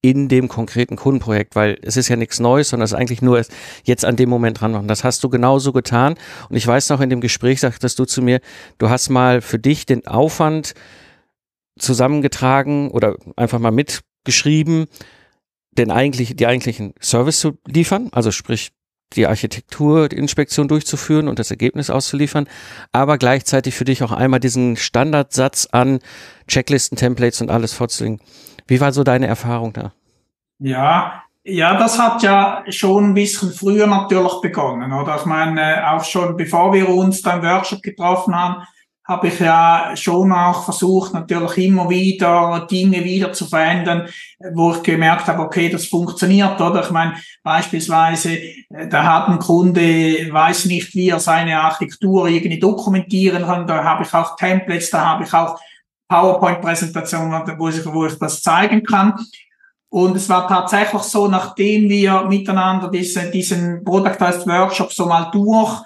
in dem konkreten Kundenprojekt, weil es ist ja nichts Neues, sondern es ist eigentlich nur jetzt an dem Moment dran machen. Das hast du genauso getan. Und ich weiß noch, in dem Gespräch sagtest du zu mir, du hast mal für dich den Aufwand zusammengetragen oder einfach mal mitgeschrieben, den eigentlich, die eigentlichen Service zu liefern, also sprich die Architekturinspektion durchzuführen und das Ergebnis auszuliefern, aber gleichzeitig für dich auch einmal diesen Standardsatz an Checklisten, Templates und alles vorzulegen. Wie war so deine Erfahrung da? Ja, ja, das hat ja schon ein bisschen früher natürlich begonnen, oder? Ich meine, auch schon bevor wir uns da im Workshop getroffen haben, habe ich ja schon auch versucht, natürlich immer wieder Dinge wieder zu verändern, wo ich gemerkt habe, okay, das funktioniert, oder? Ich meine, beispielsweise, äh, da hat ein Kunde, weiß nicht, wie er seine Architektur irgendwie dokumentieren kann, da habe ich auch Templates, da habe ich auch PowerPoint-Präsentationen, wo ich, wo ich das zeigen kann. Und es war tatsächlich so, nachdem wir miteinander diesen, diesen Product Workshop so mal durch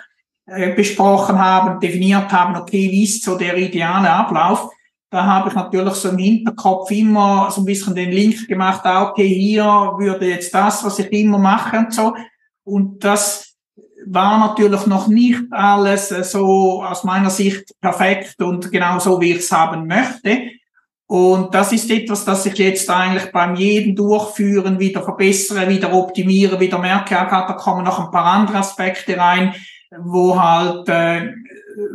besprochen haben, definiert haben, okay, wie ist so der ideale Ablauf, da habe ich natürlich so im Hinterkopf immer so ein bisschen den Link gemacht, ah, okay, hier würde jetzt das, was ich immer mache und so. Und das war natürlich noch nicht alles äh, so aus meiner Sicht perfekt und genau so, wie ich es haben möchte. Und das ist etwas, das ich jetzt eigentlich beim jeden Durchführen wieder verbessere, wieder optimiere, wieder merke, ja, da kommen noch ein paar andere Aspekte rein, wo halt, äh,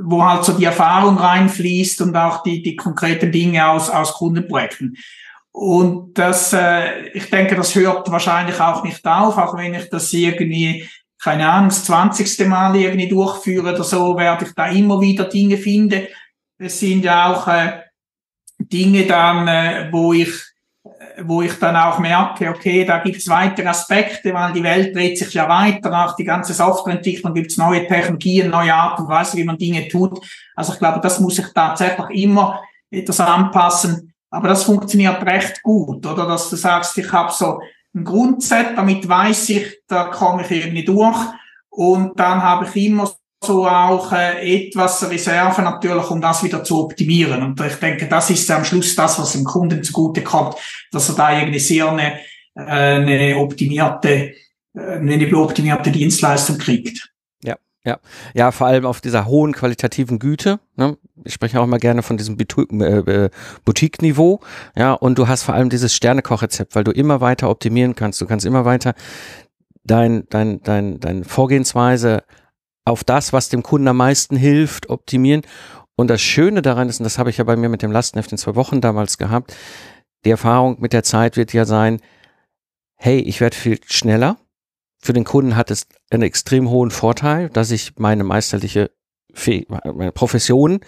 wo halt so die Erfahrung reinfließt und auch die, die konkreten Dinge aus, aus Kundenprojekten. Und das, äh, ich denke, das hört wahrscheinlich auch nicht auf, auch wenn ich das irgendwie, keine Ahnung, das 20. Mal irgendwie durchführe oder so, werde ich da immer wieder Dinge finden. Es sind ja auch äh, Dinge dann, äh, wo ich wo ich dann auch merke, okay, da gibt es weitere Aspekte, weil die Welt dreht sich ja weiter, nach die ganze Softwareentwicklung gibt es neue Technologien, neue Art und Weise, wie man Dinge tut. Also ich glaube, das muss ich tatsächlich immer etwas anpassen. Aber das funktioniert recht gut, oder? Dass du sagst, ich habe so ein Grundset, damit weiß ich, da komme ich irgendwie durch. Und dann habe ich immer so auch äh, etwas Reserve natürlich, um das wieder zu optimieren. Und ich denke, das ist am Schluss das, was dem Kunden zugute kommt, dass er da irgendwie sehr eine, äh, eine optimierte, äh, eine optimierte Dienstleistung kriegt. Ja, ja, ja, vor allem auf dieser hohen qualitativen Güte. Ne? Ich spreche auch immer gerne von diesem äh, Boutique-Niveau. Ja, und du hast vor allem dieses Sternekochrezept, weil du immer weiter optimieren kannst. Du kannst immer weiter dein, dein, dein, dein Vorgehensweise auf das, was dem Kunden am meisten hilft, optimieren. Und das Schöne daran ist, und das habe ich ja bei mir mit dem Lastenheft in zwei Wochen damals gehabt, die Erfahrung mit der Zeit wird ja sein, hey, ich werde viel schneller. Für den Kunden hat es einen extrem hohen Vorteil, dass ich meine meisterliche meine Profession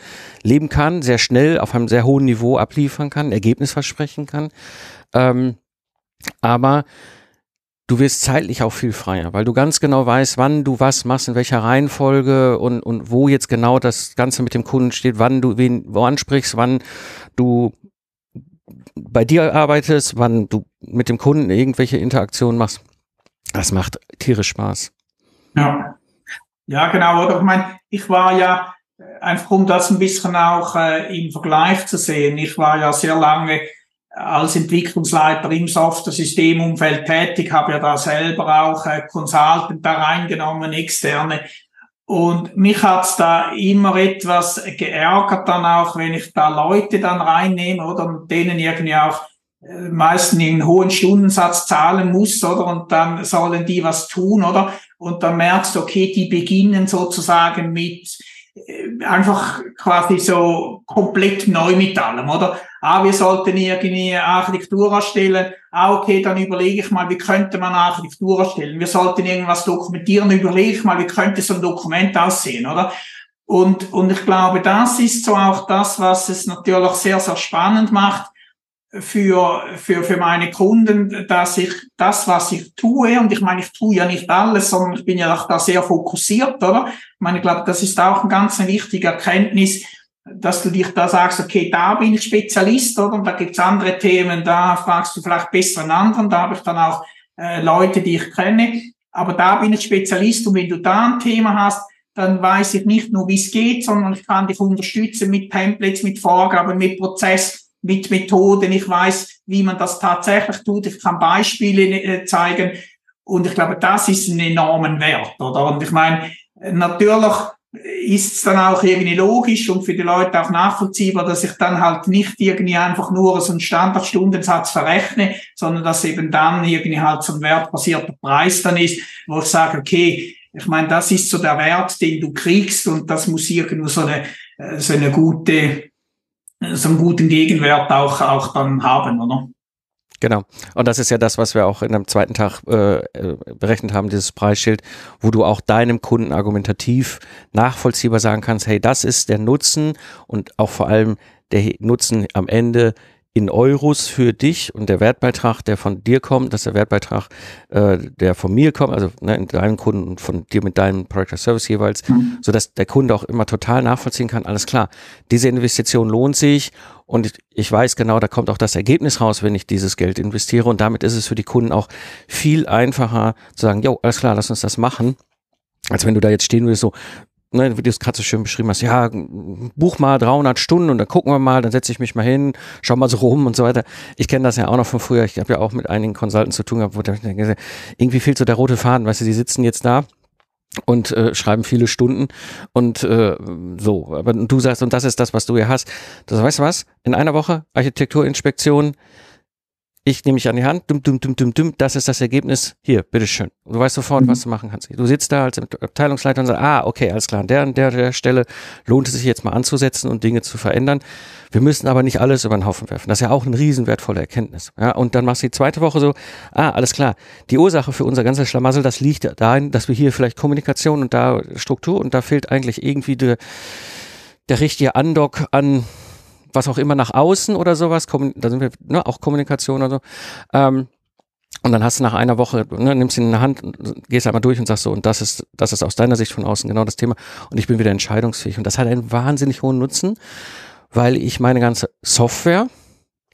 leben kann, sehr schnell auf einem sehr hohen Niveau abliefern kann, Ergebnis versprechen kann. Ähm, aber du wirst zeitlich auch viel freier, weil du ganz genau weißt, wann du was machst, in welcher Reihenfolge und, und wo jetzt genau das Ganze mit dem Kunden steht, wann du wen wo ansprichst, wann du bei dir arbeitest, wann du mit dem Kunden irgendwelche Interaktionen machst. Das macht tierisch Spaß. Ja. Ja, genau. Oder ich meine, ich war ja einfach um das ein bisschen auch äh, im Vergleich zu sehen. Ich war ja sehr lange als Entwicklungsleiter im Software-Systemumfeld tätig, habe ja da selber auch äh, Consultant da reingenommen, externe. Und mich hat's da immer etwas geärgert dann auch, wenn ich da Leute dann reinnehme oder denen irgendwie auch äh, meistens einen hohen Stundensatz zahlen muss, oder? Und dann sollen die was tun, oder? Und dann merkst du, okay, die beginnen sozusagen mit einfach quasi so komplett neu mit allem, oder? Ah, wir sollten irgendwie Architektur erstellen. Ah, okay, dann überlege ich mal, wie könnte man Architektur erstellen? Wir sollten irgendwas dokumentieren. Überlege ich mal, wie könnte so ein Dokument aussehen, oder? Und, und ich glaube, das ist so auch das, was es natürlich sehr, sehr spannend macht für, für, für meine Kunden, dass ich das, was ich tue, und ich meine, ich tue ja nicht alles, sondern ich bin ja auch da sehr fokussiert, oder? Ich meine, ich glaube, das ist auch ein ganz wichtige Erkenntnis, dass du dich da sagst, okay, da bin ich Spezialist, oder? Und da gibt's andere Themen, da fragst du vielleicht besser einen anderen, da habe ich dann auch äh, Leute, die ich kenne. Aber da bin ich Spezialist und wenn du da ein Thema hast, dann weiß ich nicht nur, wie es geht, sondern ich kann dich unterstützen mit Templates, mit Vorgaben, mit Prozess mit Methoden. Ich weiß, wie man das tatsächlich tut. Ich kann Beispiele äh, zeigen. Und ich glaube, das ist ein enormen Wert, oder? Und ich meine, natürlich ist es dann auch irgendwie logisch und für die Leute auch nachvollziehbar, dass ich dann halt nicht irgendwie einfach nur so einen Standardstundensatz verrechne, sondern dass eben dann irgendwie halt so ein wertbasierter Preis dann ist, wo ich sage, okay, ich meine, das ist so der Wert, den du kriegst und das muss irgendwo so eine, äh, so eine gute so einen guten Gegenwert auch, auch dann haben, oder? Genau. Und das ist ja das, was wir auch in einem zweiten Tag äh, äh, berechnet haben, dieses Preisschild, wo du auch deinem Kunden argumentativ nachvollziehbar sagen kannst, hey, das ist der Nutzen und auch vor allem der Nutzen am Ende in Euros für dich und der Wertbeitrag, der von dir kommt, dass der Wertbeitrag, äh, der von mir kommt, also ne, in deinem Kunden und von dir mit deinem Product Service jeweils, mhm. so dass der Kunde auch immer total nachvollziehen kann, alles klar, diese Investition lohnt sich und ich, ich weiß genau, da kommt auch das Ergebnis raus, wenn ich dieses Geld investiere und damit ist es für die Kunden auch viel einfacher zu sagen, jo, alles klar, lass uns das machen, als wenn du da jetzt stehen würdest, so, ne, wie du es gerade so schön beschrieben hast, ja, buch mal 300 Stunden und dann gucken wir mal, dann setze ich mich mal hin, schau mal so rum und so weiter. Ich kenne das ja auch noch von früher. Ich habe ja auch mit einigen Consultants zu tun gehabt, wo ich denke, irgendwie fehlt so der rote Faden, weißt du, die sitzen jetzt da und äh, schreiben viele Stunden und äh, so. Aber du sagst, und das ist das, was du hier hast. Das weißt du was? In einer Woche Architekturinspektion, ich nehme mich an die Hand, dum, dum, dum, dum, dum, das ist das Ergebnis, hier, bitteschön. Du weißt sofort, mhm. was du machen kannst. Du sitzt da als Abteilungsleiter und sagst, ah, okay, alles klar, an der, an der, der Stelle lohnt es sich jetzt mal anzusetzen und Dinge zu verändern. Wir müssen aber nicht alles über den Haufen werfen. Das ist ja auch eine riesen wertvolle Erkenntnis. Ja, und dann machst du die zweite Woche so, ah, alles klar, die Ursache für unser ganzes Schlamassel, das liegt darin, dass wir hier vielleicht Kommunikation und da Struktur und da fehlt eigentlich irgendwie der, der richtige Andock an was auch immer nach außen oder sowas, da sind wir, ne, auch Kommunikation oder so. Ähm, und dann hast du nach einer Woche, ne, nimmst ihn in der Hand, gehst einmal durch und sagst so, und das ist, das ist aus deiner Sicht von außen genau das Thema. Und ich bin wieder entscheidungsfähig. Und das hat einen wahnsinnig hohen Nutzen, weil ich meine ganze Software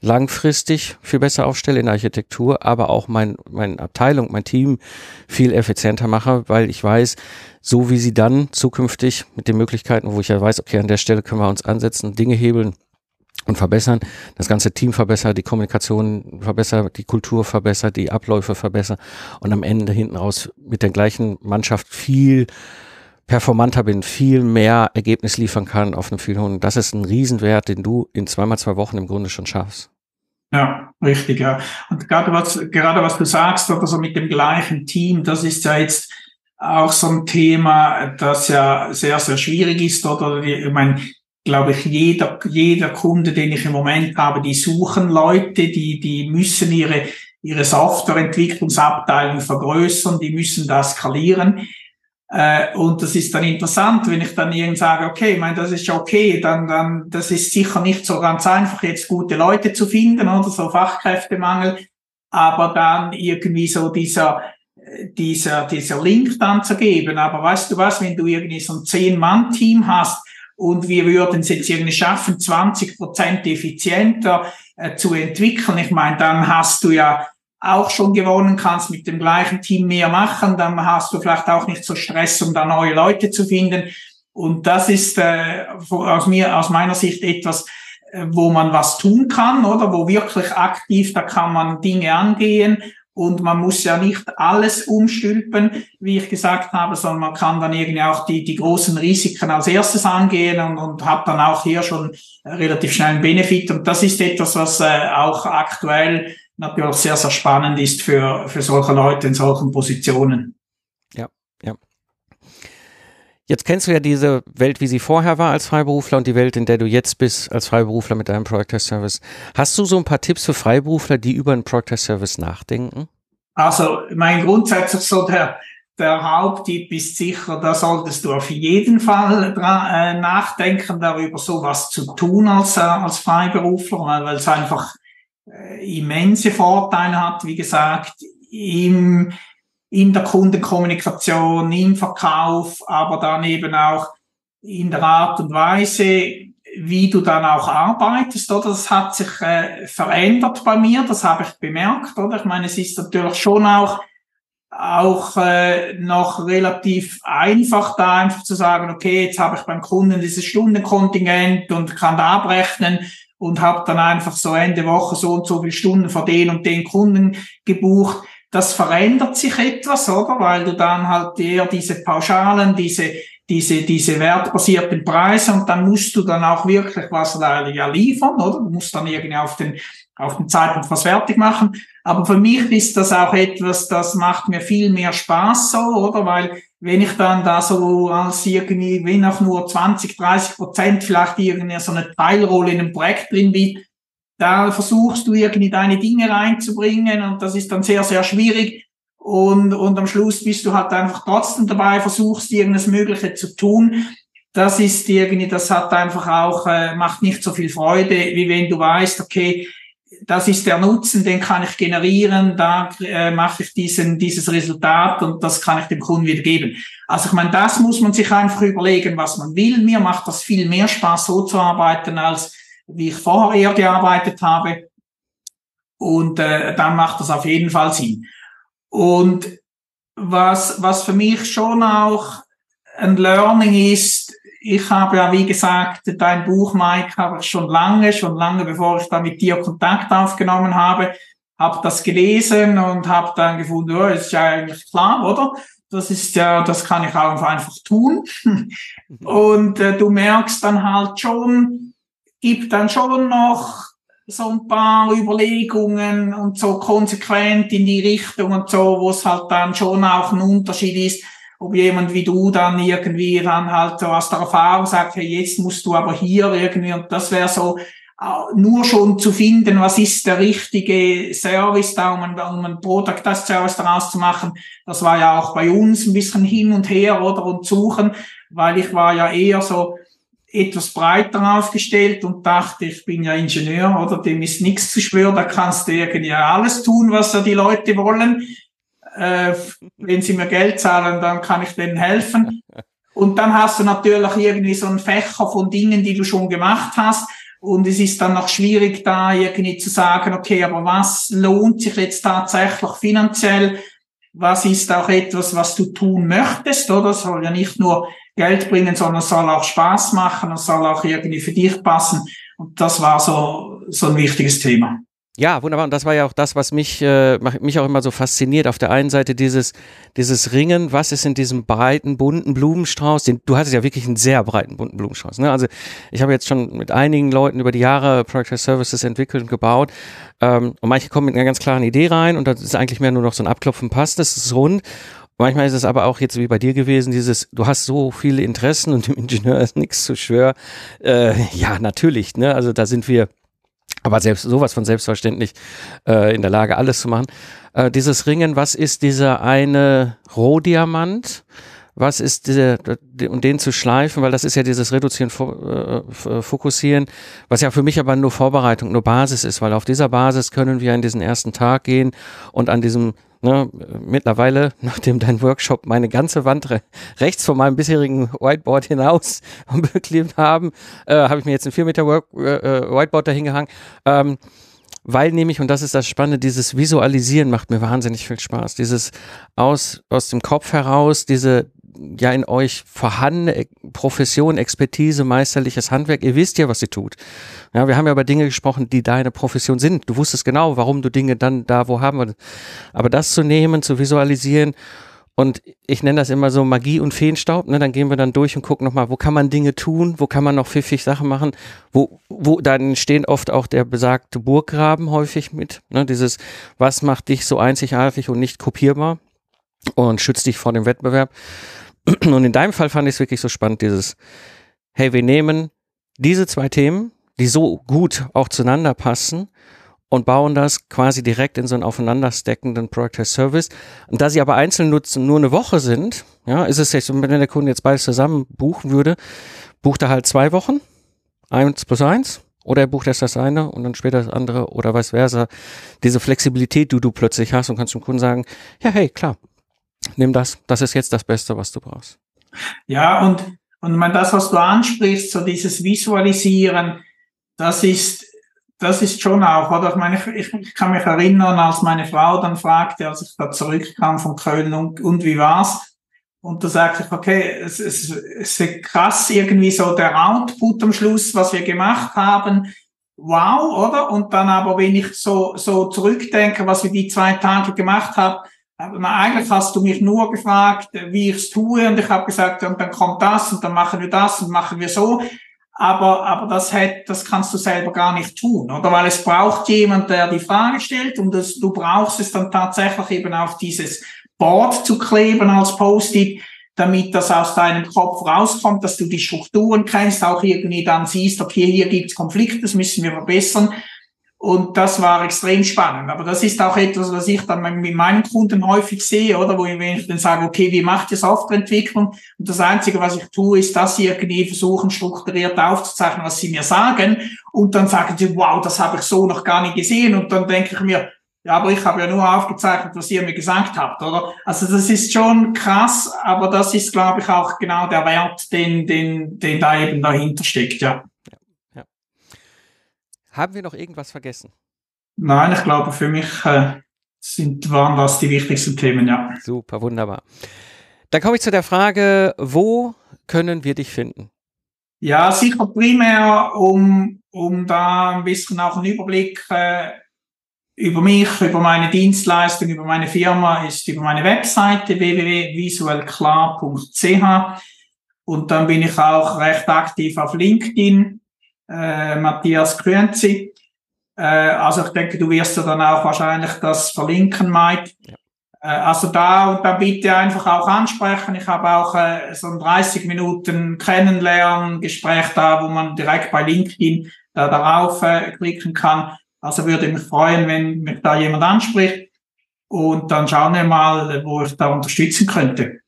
langfristig viel besser aufstelle in der Architektur, aber auch mein, meine Abteilung, mein Team viel effizienter mache, weil ich weiß, so wie sie dann zukünftig mit den Möglichkeiten, wo ich ja weiß, okay, an der Stelle können wir uns ansetzen, Dinge hebeln, und verbessern, das ganze Team verbessert, die Kommunikation verbessert, die Kultur verbessert, die Abläufe verbessert und am Ende hinten raus mit der gleichen Mannschaft viel performanter bin, viel mehr Ergebnis liefern kann auf einem viel hohen. Das ist ein Riesenwert, den du in zweimal zwei Wochen im Grunde schon schaffst. Ja, richtig, ja. Und gerade was, gerade was du sagst, oder so mit dem gleichen Team, das ist ja jetzt auch so ein Thema, das ja sehr, sehr schwierig ist, oder? Ich meine, glaube ich, jeder, jeder Kunde, den ich im Moment habe, die suchen Leute, die, die müssen ihre, ihre Softwareentwicklungsabteilung vergrößern, die müssen das skalieren. Äh, und das ist dann interessant, wenn ich dann irgendwie sage, okay, ich meine, das ist okay, dann, dann, das ist sicher nicht so ganz einfach, jetzt gute Leute zu finden oder so Fachkräftemangel, aber dann irgendwie so dieser, dieser, dieser Link dann zu geben. Aber weißt du was, wenn du irgendwie so ein Zehn-Mann-Team hast, und wir würden es jetzt irgendwie schaffen, 20 Prozent effizienter äh, zu entwickeln. Ich meine, dann hast du ja auch schon gewonnen, kannst mit dem gleichen Team mehr machen, dann hast du vielleicht auch nicht so Stress, um da neue Leute zu finden. Und das ist äh, aus mir, aus meiner Sicht etwas, äh, wo man was tun kann, oder wo wirklich aktiv, da kann man Dinge angehen und man muss ja nicht alles umstülpen, wie ich gesagt habe, sondern man kann dann irgendwie auch die, die großen Risiken als erstes angehen und, und hat dann auch hier schon relativ schnell einen Benefit. Und das ist etwas, was äh, auch aktuell natürlich sehr, sehr spannend ist für, für solche Leute in solchen Positionen. Jetzt kennst du ja diese Welt, wie sie vorher war als Freiberufler und die Welt, in der du jetzt bist als Freiberufler mit deinem Project Service. Hast du so ein paar Tipps für Freiberufler, die über einen Project Service nachdenken? Also, mein grundsätzlich so der, der Haupttipp ist sicher, da solltest du auf jeden Fall dran, äh, nachdenken darüber, sowas zu tun als, äh, als Freiberufler, weil, weil es einfach äh, immense Vorteile hat, wie gesagt, im, in der Kundenkommunikation, im Verkauf, aber dann eben auch in der Art und Weise, wie du dann auch arbeitest, oder? Das hat sich äh, verändert bei mir, das habe ich bemerkt, oder? Ich meine, es ist natürlich schon auch auch äh, noch relativ einfach da einfach zu sagen, okay, jetzt habe ich beim Kunden dieses Stundenkontingent und kann da abrechnen und habe dann einfach so Ende Woche so und so viele Stunden für den und den Kunden gebucht das verändert sich etwas, oder? Weil du dann halt eher diese Pauschalen, diese, diese, diese wertbasierten Preise und dann musst du dann auch wirklich was ja liefern, oder? Du musst dann irgendwie auf den, auf den Zeitpunkt was fertig machen. Aber für mich ist das auch etwas, das macht mir viel mehr Spaß so, oder? Weil wenn ich dann da so als irgendwie, wenn auch nur 20, 30 Prozent vielleicht irgendwie so eine Teilrolle in einem Projekt drin bin, da versuchst du irgendwie deine Dinge reinzubringen und das ist dann sehr, sehr schwierig. Und, und am Schluss bist du halt einfach trotzdem dabei, versuchst irgendwas Mögliche zu tun. Das ist irgendwie, das hat einfach auch, äh, macht nicht so viel Freude, wie wenn du weißt, okay, das ist der Nutzen, den kann ich generieren, da äh, mache ich diesen, dieses Resultat und das kann ich dem Kunden wieder geben. Also ich meine, das muss man sich einfach überlegen, was man will. Mir macht das viel mehr Spaß, so zu arbeiten, als wie ich vorher eher gearbeitet habe. Und äh, dann macht das auf jeden Fall Sinn. Und was, was für mich schon auch ein Learning ist, ich habe ja, wie gesagt, dein Buch, Mike, habe ich schon lange, schon lange bevor ich da mit dir Kontakt aufgenommen habe, habe das gelesen und habe dann gefunden, oh, ist ja eigentlich klar, oder? Das ist ja, das kann ich auch einfach tun. [laughs] und äh, du merkst dann halt schon, gibt dann schon noch so ein paar Überlegungen und so konsequent in die Richtung und so, wo es halt dann schon auch ein Unterschied ist, ob jemand wie du dann irgendwie dann halt so aus der Erfahrung sagt, hey, jetzt musst du aber hier irgendwie und das wäre so nur schon zu finden, was ist der richtige Service da, um ein, um ein Product as Service daraus zu machen. Das war ja auch bei uns ein bisschen hin und her oder und suchen, weil ich war ja eher so, etwas breiter aufgestellt und dachte, ich bin ja Ingenieur oder dem ist nichts zu schwören, da kannst du irgendwie alles tun, was ja die Leute wollen. Äh, wenn sie mir Geld zahlen, dann kann ich denen helfen. Und dann hast du natürlich irgendwie so ein Fächer von Dingen, die du schon gemacht hast. Und es ist dann noch schwierig, da irgendwie zu sagen, okay, aber was lohnt sich jetzt tatsächlich finanziell? Was ist auch etwas, was du tun möchtest, oder? Soll ja nicht nur Geld bringen, sondern es soll auch Spaß machen, es soll auch irgendwie für dich passen. Und das war so, so ein wichtiges Thema. Ja, wunderbar. Und das war ja auch das, was mich, äh, mich auch immer so fasziniert. Auf der einen Seite dieses, dieses Ringen, was ist in diesem breiten, bunten Blumenstrauß? Den, du hattest ja wirklich einen sehr breiten, bunten Blumenstrauß. Ne? Also ich habe jetzt schon mit einigen Leuten über die Jahre Project Services entwickelt und gebaut. Ähm, und manche kommen mit einer ganz klaren Idee rein und das ist eigentlich mehr nur noch so ein Abklopfen, passt, das ist rund. Manchmal ist es aber auch jetzt wie bei dir gewesen, dieses, du hast so viele Interessen und dem Ingenieur [laughs] ist nichts zu schwör. Äh, ja, natürlich, ne? Also da sind wir aber selbst sowas von selbstverständlich äh, in der Lage, alles zu machen. Äh, dieses Ringen, was ist dieser eine Rohdiamant? Was ist diese, um den zu schleifen, weil das ist ja dieses Reduzieren, äh, Fokussieren, was ja für mich aber nur Vorbereitung, nur Basis ist, weil auf dieser Basis können wir in diesen ersten Tag gehen und an diesem Ne, mittlerweile, [laughs] nachdem dein Workshop meine ganze Wand re rechts von meinem bisherigen Whiteboard hinaus [laughs] beklebt haben, äh, habe ich mir jetzt ein 4 Meter Work äh, äh, Whiteboard dahingehangen. Ähm, weil nämlich, und das ist das Spannende, dieses Visualisieren macht mir wahnsinnig viel Spaß. Dieses aus, aus dem Kopf heraus, diese ja in euch vorhandene Profession, Expertise, meisterliches Handwerk. Ihr wisst ja, was ihr tut. Ja, wir haben ja über Dinge gesprochen, die deine Profession sind. Du wusstest genau, warum du Dinge dann da wo haben. Aber das zu nehmen, zu visualisieren und ich nenne das immer so Magie und Feenstaub. Ne? Dann gehen wir dann durch und gucken nochmal, wo kann man Dinge tun, wo kann man noch pfiffig Sachen machen, wo, wo dann stehen oft auch der besagte Burggraben häufig mit. Ne? Dieses, was macht dich so einzigartig und nicht kopierbar und schützt dich vor dem Wettbewerb. [clears throat] Und in deinem Fall fand ich es wirklich so spannend, dieses, hey, wir nehmen diese zwei Themen, die so gut auch zueinander passen und bauen das quasi direkt in so einen aufeinandersteckenden Product as Service. Und da sie aber einzeln nutzen nur eine Woche sind, ja, ist es jetzt, wenn der Kunde jetzt beides zusammen buchen würde, bucht er halt zwei Wochen, eins plus eins, oder er bucht erst das eine und dann später das andere oder vice versa. Diese Flexibilität, die du plötzlich hast und kannst dem Kunden sagen, ja, hey, klar, nimm das, das ist jetzt das Beste, was du brauchst. Ja, und, und man das, was du ansprichst, so dieses Visualisieren, das ist das ist schon auch, oder? Ich meine, ich, ich, kann mich erinnern, als meine Frau dann fragte, als ich da zurückkam von Köln und, und wie war's? Und da sagte ich, okay, es, es, es ist krass irgendwie so der Output am Schluss, was wir gemacht haben. Wow, oder? Und dann aber, wenn ich so, so zurückdenke, was wir die zwei Tage gemacht haben, na, eigentlich hast du mich nur gefragt, wie ich es tue, und ich habe gesagt, und dann kommt das, und dann machen wir das, und machen wir so aber, aber das, hat, das kannst du selber gar nicht tun, oder? Weil es braucht jemand, der die Frage stellt und das, du brauchst es dann tatsächlich eben auf dieses Board zu kleben als Post-it, damit das aus deinem Kopf rauskommt, dass du die Strukturen kennst, auch irgendwie dann siehst, okay, hier gibt's Konflikte, das müssen wir verbessern. Und das war extrem spannend. Aber das ist auch etwas, was ich dann mit meinen Kunden häufig sehe, oder? Wo ich, wenn ich dann sage, okay, wie macht ihr Softwareentwicklung? Und das Einzige, was ich tue, ist, dass sie irgendwie versuchen, strukturiert aufzuzeichnen, was sie mir sagen. Und dann sagen sie, wow, das habe ich so noch gar nicht gesehen. Und dann denke ich mir, ja, aber ich habe ja nur aufgezeichnet, was ihr mir gesagt habt, oder? Also das ist schon krass, aber das ist, glaube ich, auch genau der Wert, den, den, den da eben dahinter steckt, ja. Haben wir noch irgendwas vergessen? Nein, ich glaube, für mich äh, sind, waren das die wichtigsten Themen, ja. Super, wunderbar. Dann komme ich zu der Frage, wo können wir dich finden? Ja, sicher primär, um, um da ein bisschen auch einen Überblick äh, über mich, über meine Dienstleistung, über meine Firma, ist über meine Webseite www.visuellklar.ch und dann bin ich auch recht aktiv auf LinkedIn äh, Matthias Grünzi. Äh, also ich denke, du wirst ja dann auch wahrscheinlich das verlinken, Mike. Ja. Äh, also da und da bitte einfach auch ansprechen. Ich habe auch äh, so ein 30 Minuten Kennenlernen Gespräch da, wo man direkt bei LinkedIn äh, darauf äh, klicken kann. Also würde mich freuen, wenn mich da jemand anspricht. Und dann schauen wir mal, wo ich da unterstützen könnte.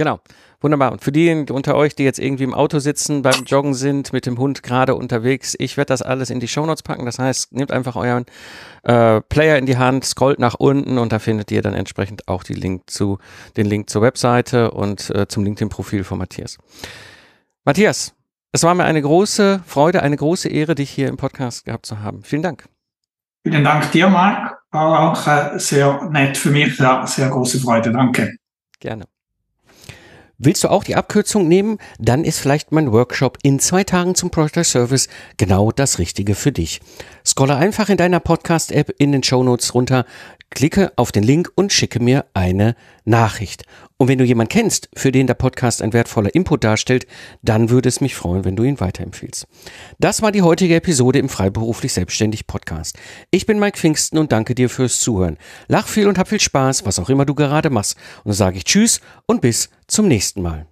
Genau. Wunderbar. Und für die unter euch, die jetzt irgendwie im Auto sitzen, beim Joggen sind, mit dem Hund gerade unterwegs, ich werde das alles in die Shownotes packen. Das heißt, nehmt einfach euren äh, Player in die Hand, scrollt nach unten und da findet ihr dann entsprechend auch die Link zu, den Link zur Webseite und äh, zum LinkedIn-Profil von Matthias. Matthias, es war mir eine große Freude, eine große Ehre, dich hier im Podcast gehabt zu haben. Vielen Dank. Vielen Dank dir, Marc. War auch äh, sehr nett für mich. Ja, sehr große Freude. Danke. Gerne. Willst du auch die Abkürzung nehmen? Dann ist vielleicht mein Workshop in zwei Tagen zum Project Service genau das Richtige für dich. Scrolle einfach in deiner Podcast-App in den Show Notes runter, klicke auf den Link und schicke mir eine Nachricht. Und wenn du jemanden kennst, für den der Podcast ein wertvoller Input darstellt, dann würde es mich freuen, wenn du ihn weiterempfiehlst. Das war die heutige Episode im Freiberuflich Selbstständig Podcast. Ich bin Mike Pfingsten und danke dir fürs Zuhören. Lach viel und hab viel Spaß, was auch immer du gerade machst. Und so sage ich Tschüss und bis zum nächsten Mal.